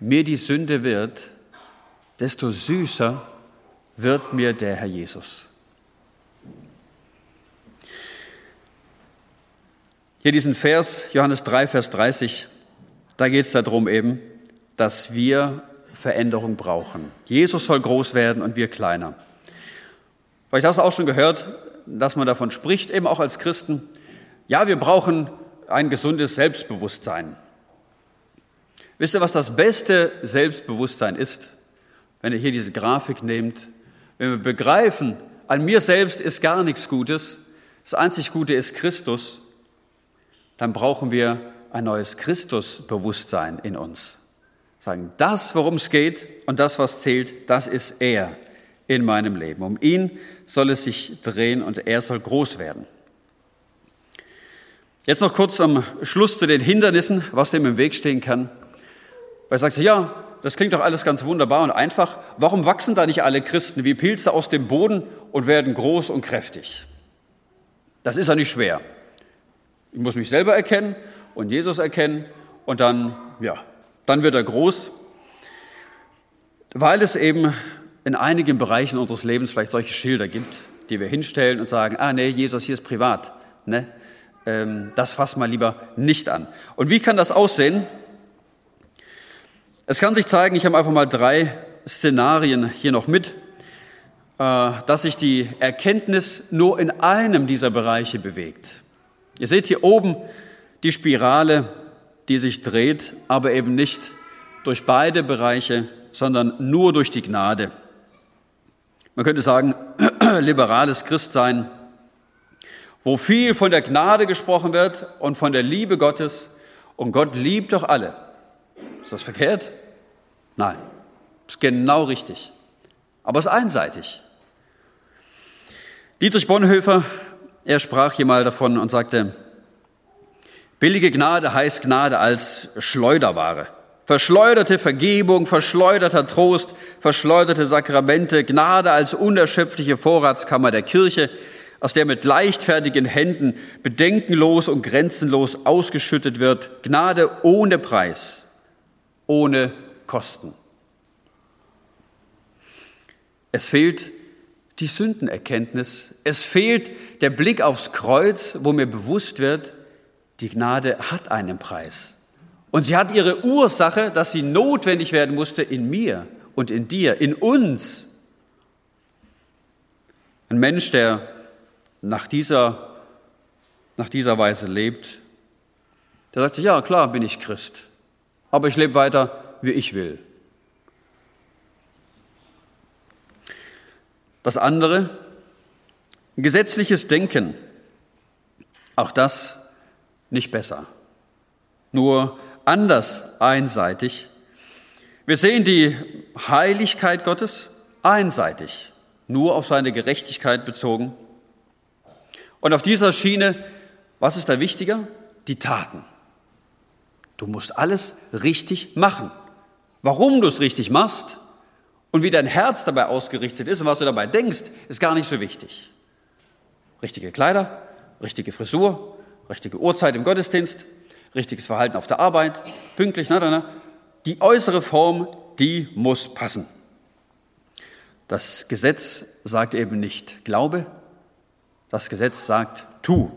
mir die Sünde wird, desto süßer wird mir der Herr Jesus. Hier diesen Vers, Johannes 3, Vers 30, da geht es darum eben, dass wir Veränderung brauchen. Jesus soll groß werden und wir kleiner. Vielleicht hast du auch schon gehört, dass man davon spricht, eben auch als Christen. Ja, wir brauchen ein gesundes Selbstbewusstsein. Wisst ihr, was das beste Selbstbewusstsein ist? Wenn ihr hier diese Grafik nehmt, wenn wir begreifen, an mir selbst ist gar nichts Gutes, das einzig Gute ist Christus, dann brauchen wir ein neues Christusbewusstsein in uns. Sagen, das, worum es geht und das, was zählt, das ist er in meinem Leben. Um ihn soll es sich drehen und er soll groß werden. Jetzt noch kurz am Schluss zu den Hindernissen, was dem im Weg stehen kann. Weil sagst du, ja, das klingt doch alles ganz wunderbar und einfach. Warum wachsen da nicht alle Christen wie Pilze aus dem Boden und werden groß und kräftig? Das ist ja nicht schwer. Ich muss mich selber erkennen und Jesus erkennen und dann, ja, dann wird er groß, weil es eben in einigen Bereichen unseres Lebens vielleicht solche Schilder gibt, die wir hinstellen und sagen, ah nee, Jesus, hier ist privat, ne? Ähm, das fass mal lieber nicht an. Und wie kann das aussehen? Es kann sich zeigen, ich habe einfach mal drei Szenarien hier noch mit, äh, dass sich die Erkenntnis nur in einem dieser Bereiche bewegt. Ihr seht hier oben die Spirale, die sich dreht, aber eben nicht durch beide Bereiche, sondern nur durch die Gnade. Man könnte sagen, [CLEARS THROAT] liberales Christsein, wo viel von der Gnade gesprochen wird und von der Liebe Gottes. Und Gott liebt doch alle. Ist das verkehrt? Nein, ist genau richtig. Aber es ist einseitig. Dietrich Bonhoeffer, er sprach hier mal davon und sagte, billige Gnade heißt Gnade als Schleuderware. Verschleuderte Vergebung, verschleuderter Trost, verschleuderte Sakramente, Gnade als unerschöpfliche Vorratskammer der Kirche, aus der mit leichtfertigen Händen bedenkenlos und grenzenlos ausgeschüttet wird, Gnade ohne Preis, ohne Kosten. Es fehlt die Sündenerkenntnis. Es fehlt der Blick aufs Kreuz, wo mir bewusst wird, die Gnade hat einen Preis. Und sie hat ihre Ursache, dass sie notwendig werden musste in mir und in dir, in uns. Ein Mensch, der nach dieser, nach dieser Weise lebt, der sagt sich, ja klar bin ich Christ, aber ich lebe weiter wie ich will. Das andere, gesetzliches Denken, auch das nicht besser, nur anders einseitig. Wir sehen die Heiligkeit Gottes einseitig, nur auf seine Gerechtigkeit bezogen. Und auf dieser Schiene, was ist da wichtiger? Die Taten. Du musst alles richtig machen. Warum du es richtig machst und wie dein Herz dabei ausgerichtet ist und was du dabei denkst, ist gar nicht so wichtig. Richtige Kleider, richtige Frisur, richtige Uhrzeit im Gottesdienst, richtiges Verhalten auf der Arbeit, pünktlich, na, na, na. Die äußere Form, die muss passen. Das Gesetz sagt eben nicht Glaube, das Gesetz sagt tu.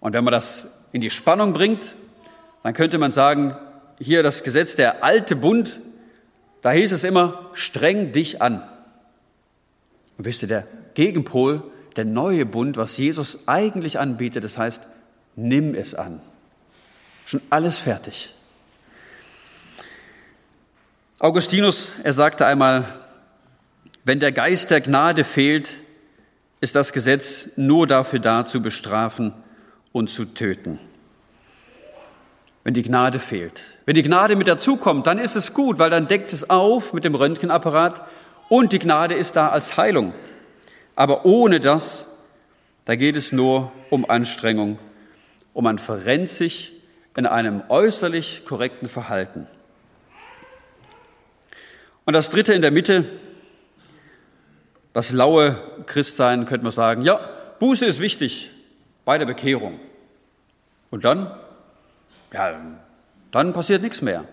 Und wenn man das in die Spannung bringt, dann könnte man sagen, hier das Gesetz, der alte Bund, da hieß es immer, streng dich an. Und wisst ihr, der Gegenpol, der neue Bund, was Jesus eigentlich anbietet, das heißt, nimm es an. Schon alles fertig. Augustinus, er sagte einmal, wenn der Geist der Gnade fehlt, ist das Gesetz nur dafür da, zu bestrafen und zu töten. Wenn die Gnade fehlt. Wenn die Gnade mit dazukommt, dann ist es gut, weil dann deckt es auf mit dem Röntgenapparat und die Gnade ist da als Heilung. Aber ohne das, da geht es nur um Anstrengung und man verrennt sich in einem äußerlich korrekten Verhalten. Und das Dritte in der Mitte, das laue Christsein, könnte man sagen, ja, Buße ist wichtig bei der Bekehrung. Und dann? Ja, dann passiert nichts mehr.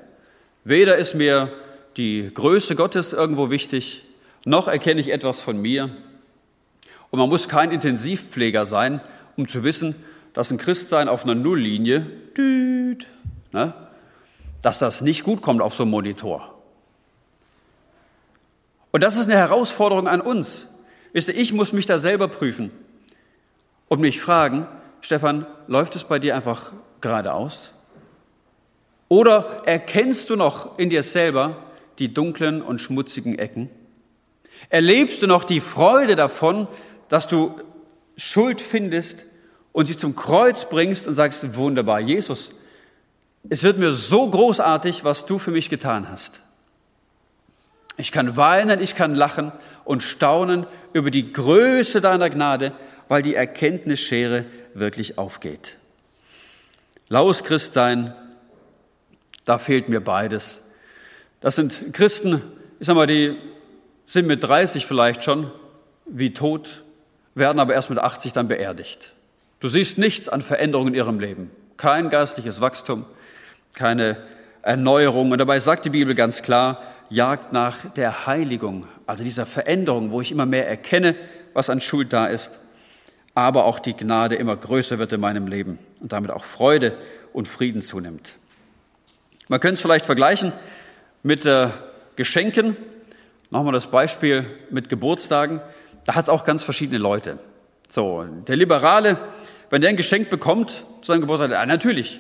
Weder ist mir die Größe Gottes irgendwo wichtig, noch erkenne ich etwas von mir. Und man muss kein Intensivpfleger sein, um zu wissen, dass ein Christsein auf einer Nulllinie, düt, ne, dass das nicht gut kommt auf so einem Monitor. Und das ist eine Herausforderung an uns. Wisst ihr, ich muss mich da selber prüfen und mich fragen, Stefan, läuft es bei dir einfach geradeaus? Oder erkennst du noch in dir selber die dunklen und schmutzigen Ecken? Erlebst du noch die Freude davon, dass du Schuld findest und sie zum Kreuz bringst und sagst, wunderbar, Jesus, es wird mir so großartig, was du für mich getan hast. Ich kann weinen, ich kann lachen und staunen über die Größe deiner Gnade, weil die Erkenntnisschere wirklich aufgeht. Laues Christsein, da fehlt mir beides. Das sind Christen, ich sag mal, die sind mit 30 vielleicht schon wie tot, werden aber erst mit 80 dann beerdigt. Du siehst nichts an Veränderungen in ihrem Leben. Kein geistliches Wachstum, keine Erneuerung. Und dabei sagt die Bibel ganz klar, jagt nach der Heiligung, also dieser Veränderung, wo ich immer mehr erkenne, was an Schuld da ist, aber auch die Gnade immer größer wird in meinem Leben und damit auch Freude und Frieden zunimmt. Man könnte es vielleicht vergleichen mit äh, Geschenken. Wir das Beispiel mit Geburtstagen. Da hat es auch ganz verschiedene Leute. So, der Liberale, wenn der ein Geschenk bekommt zu seinem Geburtstag, ja, natürlich,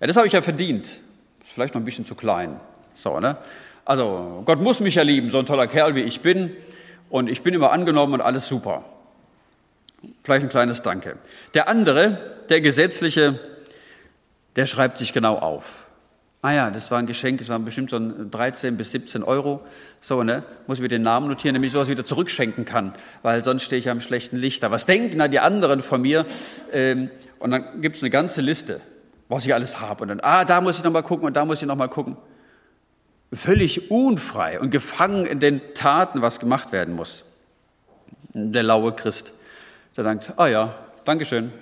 ja, das habe ich ja verdient. Ist vielleicht noch ein bisschen zu klein. So, ne? Also Gott muss mich ja lieben, so ein toller Kerl wie ich bin. Und ich bin immer angenommen und alles super. Vielleicht ein kleines Danke. Der andere, der gesetzliche, der schreibt sich genau auf. Ah ja, das war ein Geschenk, das waren bestimmt so 13 bis 17 Euro. So, ne? Muss ich mir den Namen notieren, damit ich sowas wieder zurückschenken kann, weil sonst stehe ich ja im schlechten Licht da. Was denken da die anderen von mir? Ähm, und dann gibt es eine ganze Liste, was ich alles habe. Und dann, ah, da muss ich nochmal gucken und da muss ich nochmal gucken völlig unfrei und gefangen in den Taten, was gemacht werden muss. Der laue Christ, der denkt, ah ja, Dankeschön,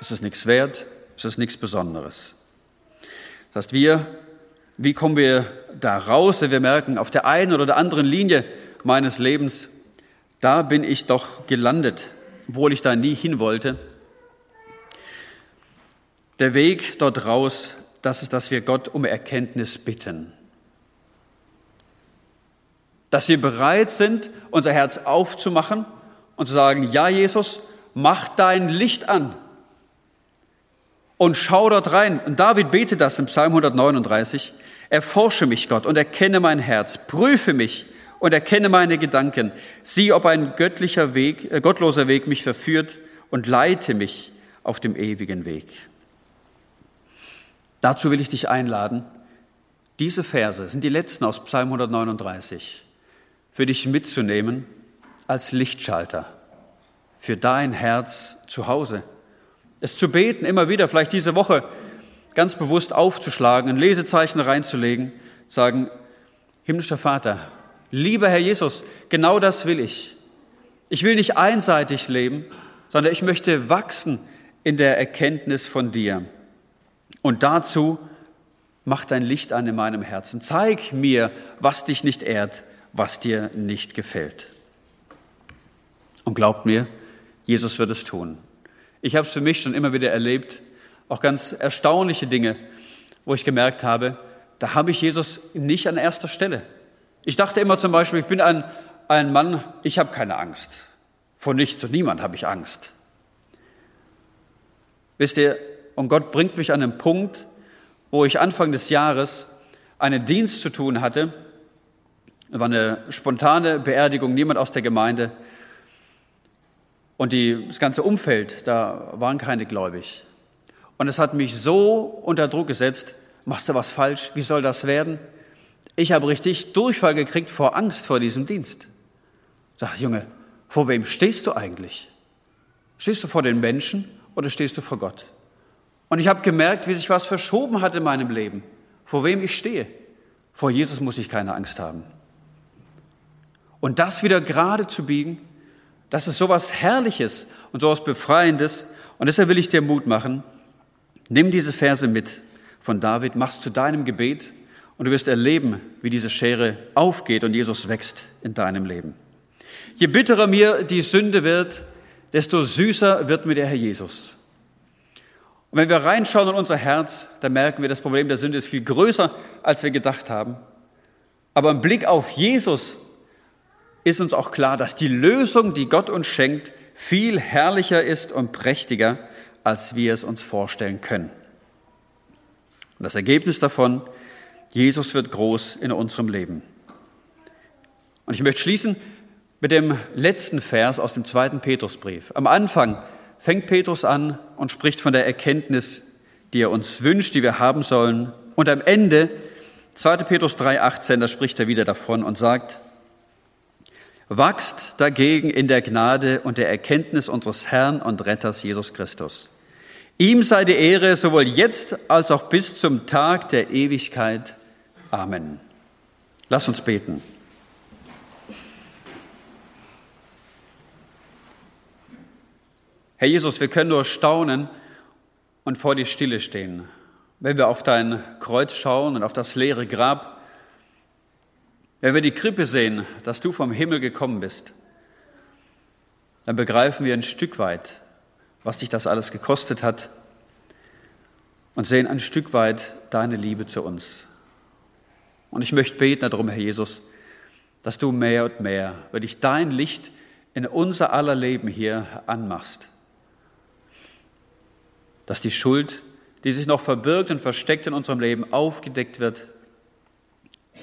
es ist nichts wert, es ist nichts Besonderes. Das heißt, wir, wie kommen wir da raus, wenn wir merken, auf der einen oder der anderen Linie meines Lebens, da bin ich doch gelandet, obwohl ich da nie hin wollte. Der Weg dort raus, das ist, dass wir Gott um Erkenntnis bitten dass wir bereit sind, unser Herz aufzumachen und zu sagen, ja Jesus, mach dein Licht an und schau dort rein. Und David betet das im Psalm 139. Erforsche mich, Gott, und erkenne mein Herz. Prüfe mich und erkenne meine Gedanken. Sieh, ob ein göttlicher Weg, äh, gottloser Weg mich verführt und leite mich auf dem ewigen Weg. Dazu will ich dich einladen. Diese Verse sind die letzten aus Psalm 139 für dich mitzunehmen als Lichtschalter für dein Herz zu Hause. Es zu beten, immer wieder, vielleicht diese Woche ganz bewusst aufzuschlagen, ein Lesezeichen reinzulegen, sagen, himmlischer Vater, lieber Herr Jesus, genau das will ich. Ich will nicht einseitig leben, sondern ich möchte wachsen in der Erkenntnis von dir. Und dazu mach dein Licht an in meinem Herzen. Zeig mir, was dich nicht ehrt, was dir nicht gefällt. Und glaubt mir, Jesus wird es tun. Ich habe es für mich schon immer wieder erlebt, auch ganz erstaunliche Dinge, wo ich gemerkt habe, da habe ich Jesus nicht an erster Stelle. Ich dachte immer zum Beispiel, ich bin ein, ein Mann, ich habe keine Angst. Vor nichts und niemand habe ich Angst. Wisst ihr, und Gott bringt mich an einen Punkt, wo ich Anfang des Jahres einen Dienst zu tun hatte. Es war eine spontane Beerdigung, niemand aus der Gemeinde. Und die, das ganze Umfeld, da waren keine gläubig. Und es hat mich so unter Druck gesetzt, machst du was falsch, wie soll das werden? Ich habe richtig Durchfall gekriegt vor Angst vor diesem Dienst. Sag, Junge, vor wem stehst du eigentlich? Stehst du vor den Menschen oder stehst du vor Gott? Und ich habe gemerkt, wie sich was verschoben hat in meinem Leben. Vor wem ich stehe. Vor Jesus muss ich keine Angst haben. Und das wieder gerade zu biegen, das ist sowas Herrliches und sowas Befreiendes. Und deshalb will ich dir Mut machen. Nimm diese Verse mit von David, machst zu deinem Gebet und du wirst erleben, wie diese Schere aufgeht und Jesus wächst in deinem Leben. Je bitterer mir die Sünde wird, desto süßer wird mir der Herr Jesus. Und wenn wir reinschauen in unser Herz, dann merken wir, das Problem der Sünde ist viel größer, als wir gedacht haben. Aber im Blick auf Jesus ist uns auch klar, dass die Lösung, die Gott uns schenkt, viel herrlicher ist und prächtiger, als wir es uns vorstellen können. Und das Ergebnis davon, Jesus wird groß in unserem Leben. Und ich möchte schließen mit dem letzten Vers aus dem zweiten Petrusbrief. Am Anfang fängt Petrus an und spricht von der Erkenntnis, die er uns wünscht, die wir haben sollen. Und am Ende, 2. Petrus 3,18, da spricht er wieder davon und sagt, Wachst dagegen in der Gnade und der Erkenntnis unseres Herrn und Retters Jesus Christus. Ihm sei die Ehre sowohl jetzt als auch bis zum Tag der Ewigkeit. Amen. Lass uns beten. Herr Jesus, wir können nur staunen und vor dir Stille stehen. Wenn wir auf dein Kreuz schauen und auf das leere Grab, wenn wir die Krippe sehen, dass du vom Himmel gekommen bist, dann begreifen wir ein Stück weit, was dich das alles gekostet hat und sehen ein Stück weit deine Liebe zu uns. Und ich möchte beten darum, Herr Jesus, dass du mehr und mehr, weil dich dein Licht in unser aller Leben hier anmachst, dass die Schuld, die sich noch verbirgt und versteckt in unserem Leben, aufgedeckt wird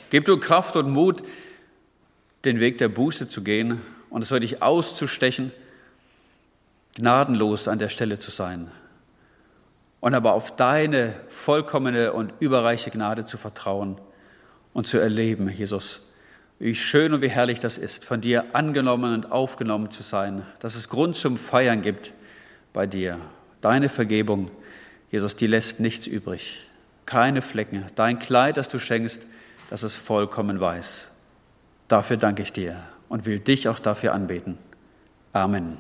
Gib du Kraft und Mut, den Weg der Buße zu gehen und es wirklich auszustechen, gnadenlos an der Stelle zu sein und aber auf deine vollkommene und überreiche Gnade zu vertrauen und zu erleben, Jesus, wie schön und wie herrlich das ist, von dir angenommen und aufgenommen zu sein, dass es Grund zum Feiern gibt bei dir. Deine Vergebung, Jesus, die lässt nichts übrig, keine Flecken. Dein Kleid, das du schenkst, dass es vollkommen weiß. Dafür danke ich dir und will dich auch dafür anbeten. Amen.